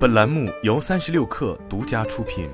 本栏目由三十六氪独家出品。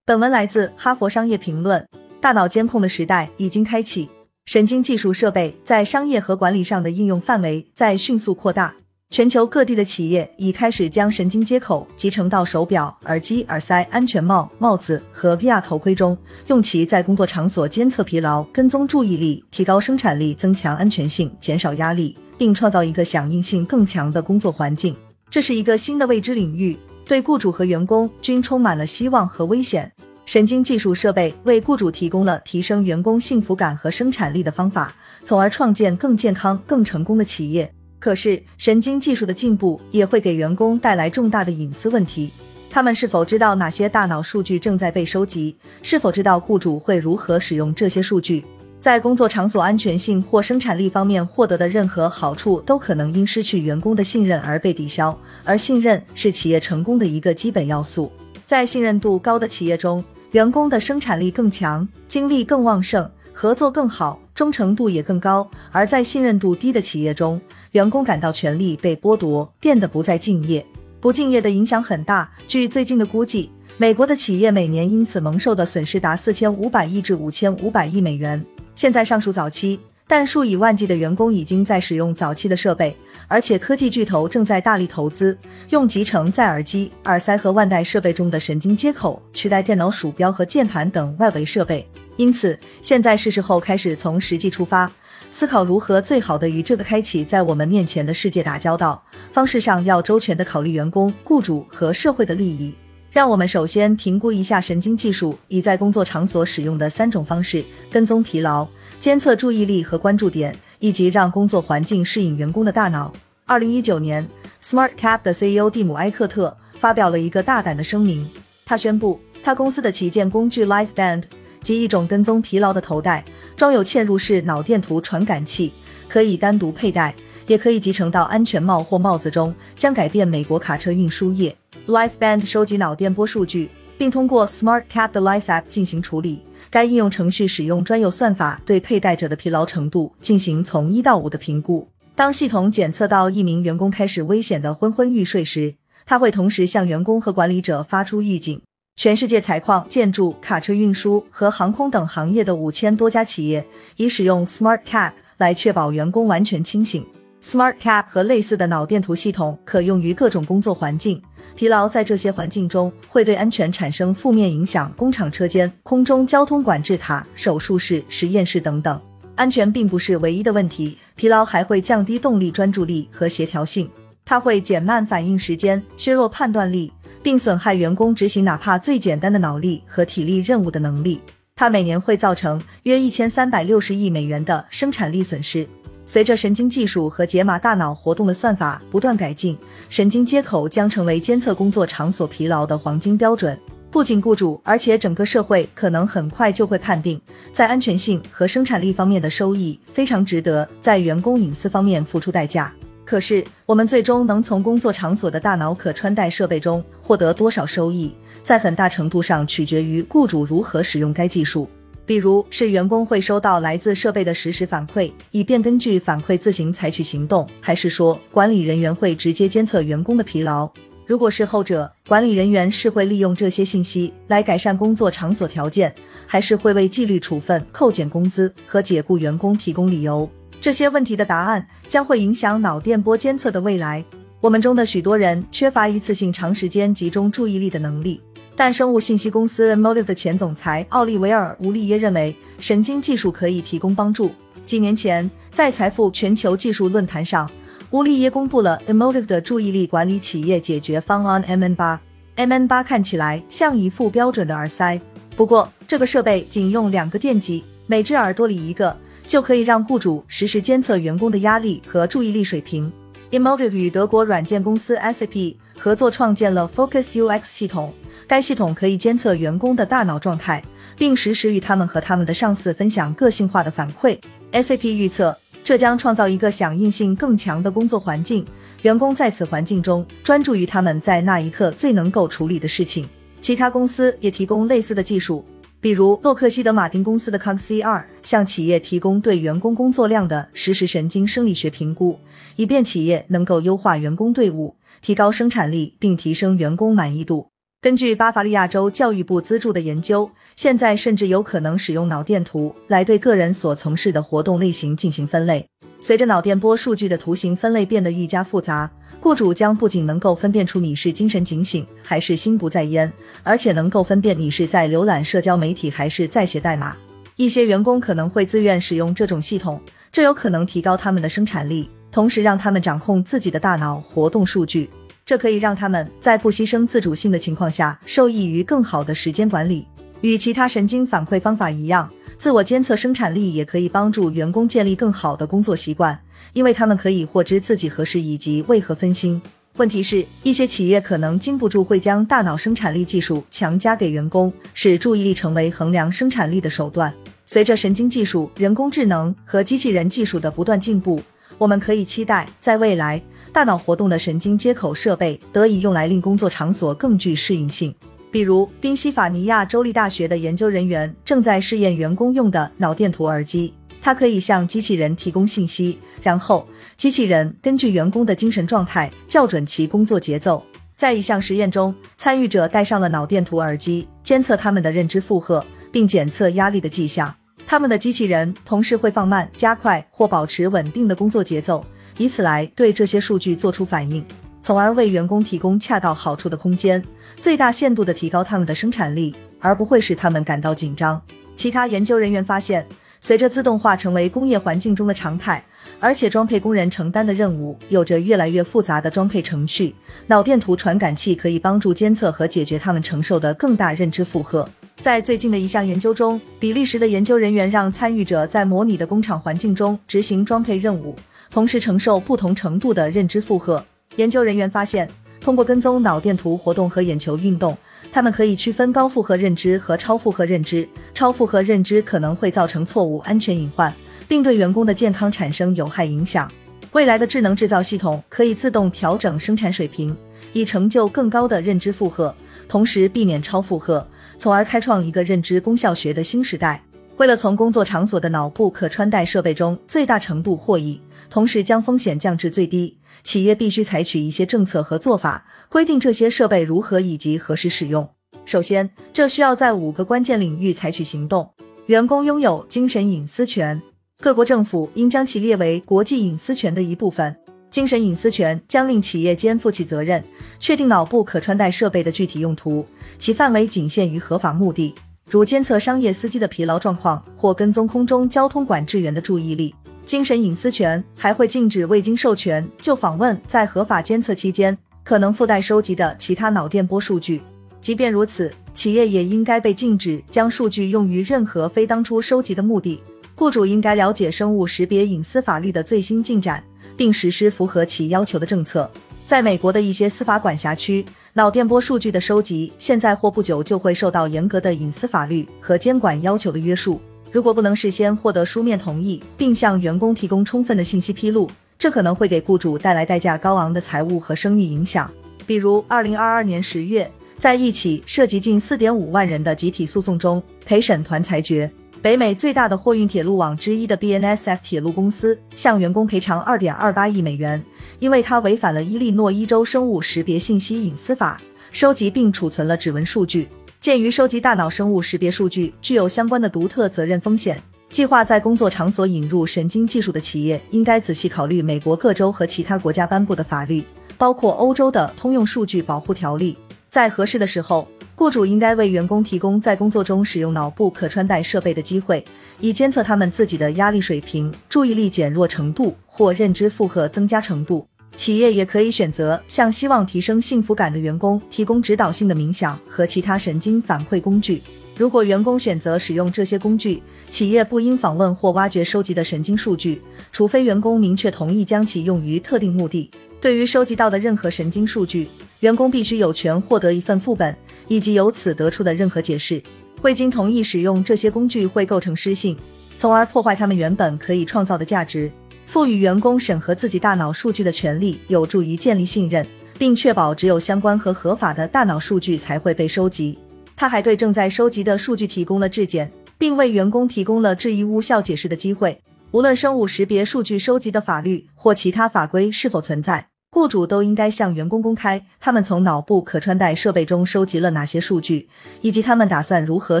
本文来自《哈佛商业评论》。大脑监控的时代已经开启，神经技术设备在商业和管理上的应用范围在迅速扩大。全球各地的企业已开始将神经接口集成到手表、耳机、耳塞、安全帽、帽子和 VR 头盔中，用其在工作场所监测疲劳、跟踪注意力、提高生产力、增强安全性、减少压力，并创造一个响应性更强的工作环境。这是一个新的未知领域，对雇主和员工均充满了希望和危险。神经技术设备为雇主提供了提升员工幸福感和生产力的方法，从而创建更健康、更成功的企业。可是，神经技术的进步也会给员工带来重大的隐私问题。他们是否知道哪些大脑数据正在被收集？是否知道雇主会如何使用这些数据？在工作场所安全性或生产力方面获得的任何好处，都可能因失去员工的信任而被抵消。而信任是企业成功的一个基本要素。在信任度高的企业中，员工的生产力更强，精力更旺盛，合作更好，忠诚度也更高；而在信任度低的企业中，员工感到权力被剥夺，变得不再敬业。不敬业的影响很大。据最近的估计，美国的企业每年因此蒙受的损失达四千五百亿至五千五百亿美元。现在尚属早期，但数以万计的员工已经在使用早期的设备，而且科技巨头正在大力投资，用集成在耳机、耳塞和腕带设备中的神经接口取代电脑鼠标和键盘等外围设备。因此，现在是时候开始从实际出发。思考如何最好的与这个开启在我们面前的世界打交道，方式上要周全的考虑员工、雇主和社会的利益。让我们首先评估一下神经技术已在工作场所使用的三种方式：跟踪疲劳、监测注意力和关注点，以及让工作环境适应员工的大脑。二零一九年，SmartCap 的 CEO 蒂姆·埃克特发表了一个大胆的声明，他宣布他公司的旗舰工具 LifeBand 及一种跟踪疲劳的头戴。装有嵌入式脑电图传感器，可以单独佩戴，也可以集成到安全帽或帽子中，将改变美国卡车运输业。LifeBand 收集脑电波数据，并通过 SmartCap 的 Life App 进行处理。该应用程序使用专有算法对佩戴者的疲劳程度进行从一到五的评估。当系统检测到一名员工开始危险的昏昏欲睡时，它会同时向员工和管理者发出预警。全世界采矿、建筑、卡车运输和航空等行业的五千多家企业已使用 SmartCap 来确保员工完全清醒。SmartCap 和类似的脑电图系统可用于各种工作环境，疲劳在这些环境中会对安全产生负面影响。工厂车间、空中交通管制塔、手术室、实验室等等，安全并不是唯一的问题。疲劳还会降低动力、专注力和协调性，它会减慢反应时间，削弱判断力。并损害员工执行哪怕最简单的脑力和体力任务的能力。它每年会造成约一千三百六十亿美元的生产力损失。随着神经技术和解码大脑活动的算法不断改进，神经接口将成为监测工作场所疲劳的黄金标准。不仅雇主，而且整个社会可能很快就会判定，在安全性和生产力方面的收益非常值得在员工隐私方面付出代价。可是，我们最终能从工作场所的大脑可穿戴设备中获得多少收益，在很大程度上取决于雇主如何使用该技术。比如，是员工会收到来自设备的实时反馈，以便根据反馈自行采取行动，还是说管理人员会直接监测员工的疲劳？如果是后者，管理人员是会利用这些信息来改善工作场所条件，还是会为纪律处分、扣减工资和解雇员工提供理由？这些问题的答案将会影响脑电波监测的未来。我们中的许多人缺乏一次性长时间集中注意力的能力，但生物信息公司 Emotive 的前总裁奥利维尔·吴利耶认为，神经技术可以提供帮助。几年前，在财富全球技术论坛上，吴利耶公布了 Emotive 的注意力管理企业解决方案 MN 八。MN 八看起来像一副标准的耳塞，不过这个设备仅用两个电极，每只耳朵里一个。就可以让雇主实时监测员工的压力和注意力水平。Emotive 与德国软件公司 SAP 合作创建了 Focus UX 系统，该系统可以监测员工的大脑状态，并实时与他们和他们的上司分享个性化的反馈。SAP 预测，这将创造一个响应性更强的工作环境，员工在此环境中专注于他们在那一刻最能够处理的事情。其他公司也提供类似的技术。比如洛克希德马丁公司的 CogC2 向企业提供对员工工作量的实时神经生理学评估，以便企业能够优化员工队伍，提高生产力，并提升员工满意度。根据巴伐利亚州教育部资助的研究，现在甚至有可能使用脑电图来对个人所从事的活动类型进行分类。随着脑电波数据的图形分类变得愈加复杂，雇主将不仅能够分辨出你是精神警醒还是心不在焉，而且能够分辨你是在浏览社交媒体还是在写代码。一些员工可能会自愿使用这种系统，这有可能提高他们的生产力，同时让他们掌控自己的大脑活动数据。这可以让他们在不牺牲自主性的情况下，受益于更好的时间管理。与其他神经反馈方法一样，自我监测生产力也可以帮助员工建立更好的工作习惯，因为他们可以获知自己何时以及为何分心。问题是，一些企业可能经不住会将大脑生产力技术强加给员工，使注意力成为衡量生产力的手段。随着神经技术、人工智能和机器人技术的不断进步，我们可以期待在未来。大脑活动的神经接口设备得以用来令工作场所更具适应性。比如，宾夕法尼亚州立大学的研究人员正在试验员工用的脑电图耳机，它可以向机器人提供信息，然后机器人根据员工的精神状态校准其工作节奏。在一项实验中，参与者戴上了脑电图耳机，监测他们的认知负荷，并检测压力的迹象。他们的机器人同时会放慢、加快或保持稳定的工作节奏。以此来对这些数据做出反应，从而为员工提供恰到好处的空间，最大限度地提高他们的生产力，而不会使他们感到紧张。其他研究人员发现，随着自动化成为工业环境中的常态，而且装配工人承担的任务有着越来越复杂的装配程序，脑电图传感器可以帮助监测和解决他们承受的更大认知负荷。在最近的一项研究中，比利时的研究人员让参与者在模拟的工厂环境中执行装配任务。同时承受不同程度的认知负荷。研究人员发现，通过跟踪脑电图活动和眼球运动，他们可以区分高负荷认知和超负荷认知。超负荷认知可能会造成错误安全隐患，并对员工的健康产生有害影响。未来的智能制造系统可以自动调整生产水平，以成就更高的认知负荷，同时避免超负荷，从而开创一个认知功效学的新时代。为了从工作场所的脑部可穿戴设备中最大程度获益。同时将风险降至最低，企业必须采取一些政策和做法，规定这些设备如何以及何时使用。首先，这需要在五个关键领域采取行动。员工拥有精神隐私权，各国政府应将其列为国际隐私权的一部分。精神隐私权将令企业肩负起责任，确定脑部可穿戴设备的具体用途，其范围仅限于合法目的，如监测商业司机的疲劳状况或跟踪空中交通管制员的注意力。精神隐私权还会禁止未经授权就访问在合法监测期间可能附带收集的其他脑电波数据。即便如此，企业也应该被禁止将数据用于任何非当初收集的目的。雇主应该了解生物识别隐私法律的最新进展，并实施符合其要求的政策。在美国的一些司法管辖区，脑电波数据的收集现在或不久就会受到严格的隐私法律和监管要求的约束。如果不能事先获得书面同意，并向员工提供充分的信息披露，这可能会给雇主带来代价高昂的财务和声誉影响。比如，二零二二年十月，在一起涉及近四点五万人的集体诉讼中，陪审团裁决，北美最大的货运铁路网之一的 BNSF 铁路公司向员工赔偿二点二八亿美元，因为它违反了伊利诺伊州生物识别信息隐私法，收集并储存了指纹数据。鉴于收集大脑生物识别数据具有相关的独特责任风险，计划在工作场所引入神经技术的企业应该仔细考虑美国各州和其他国家颁布的法律，包括欧洲的通用数据保护条例。在合适的时候，雇主应该为员工提供在工作中使用脑部可穿戴设备的机会，以监测他们自己的压力水平、注意力减弱程度或认知负荷增加程度。企业也可以选择向希望提升幸福感的员工提供指导性的冥想和其他神经反馈工具。如果员工选择使用这些工具，企业不应访问或挖掘收集的神经数据，除非员工明确同意将其用于特定目的。对于收集到的任何神经数据，员工必须有权获得一份副本以及由此得出的任何解释。未经同意使用这些工具会构成失信，从而破坏他们原本可以创造的价值。赋予员工审核自己大脑数据的权利，有助于建立信任，并确保只有相关和合法的大脑数据才会被收集。他还对正在收集的数据提供了质检，并为员工提供了质疑无效解释的机会。无论生物识别数据收集的法律或其他法规是否存在，雇主都应该向员工公开他们从脑部可穿戴设备中收集了哪些数据，以及他们打算如何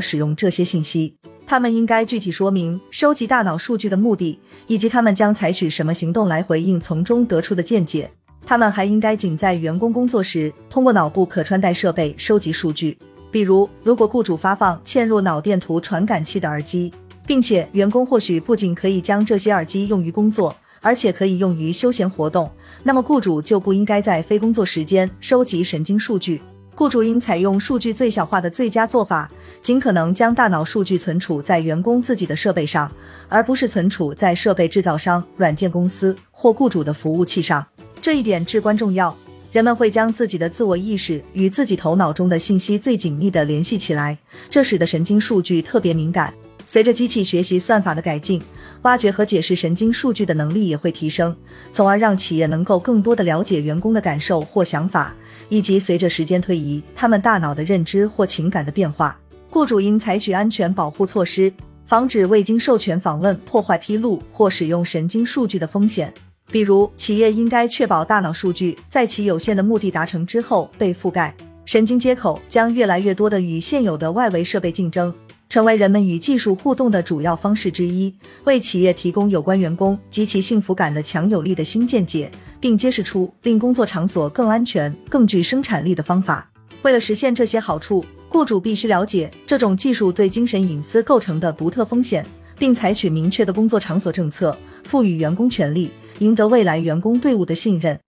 使用这些信息。他们应该具体说明收集大脑数据的目的，以及他们将采取什么行动来回应从中得出的见解。他们还应该仅在员工工作时通过脑部可穿戴设备收集数据，比如，如果雇主发放嵌入脑电图传感器的耳机，并且员工或许不仅可以将这些耳机用于工作，而且可以用于休闲活动，那么雇主就不应该在非工作时间收集神经数据。雇主应采用数据最小化的最佳做法。尽可能将大脑数据存储在员工自己的设备上，而不是存储在设备制造商、软件公司或雇主的服务器上。这一点至关重要。人们会将自己的自我意识与自己头脑中的信息最紧密地联系起来，这使得神经数据特别敏感。随着机器学习算法的改进，挖掘和解释神经数据的能力也会提升，从而让企业能够更多地了解员工的感受或想法，以及随着时间推移，他们大脑的认知或情感的变化。雇主应采取安全保护措施，防止未经授权访问破坏披露或使用神经数据的风险。比如，企业应该确保大脑数据在其有限的目的达成之后被覆盖。神经接口将越来越多的与现有的外围设备竞争，成为人们与技术互动的主要方式之一，为企业提供有关员工及其幸福感的强有力的新见解，并揭示出令工作场所更安全、更具生产力的方法。为了实现这些好处。雇主必须了解这种技术对精神隐私构成的独特风险，并采取明确的工作场所政策，赋予员工权利，赢得未来员工队伍的信任。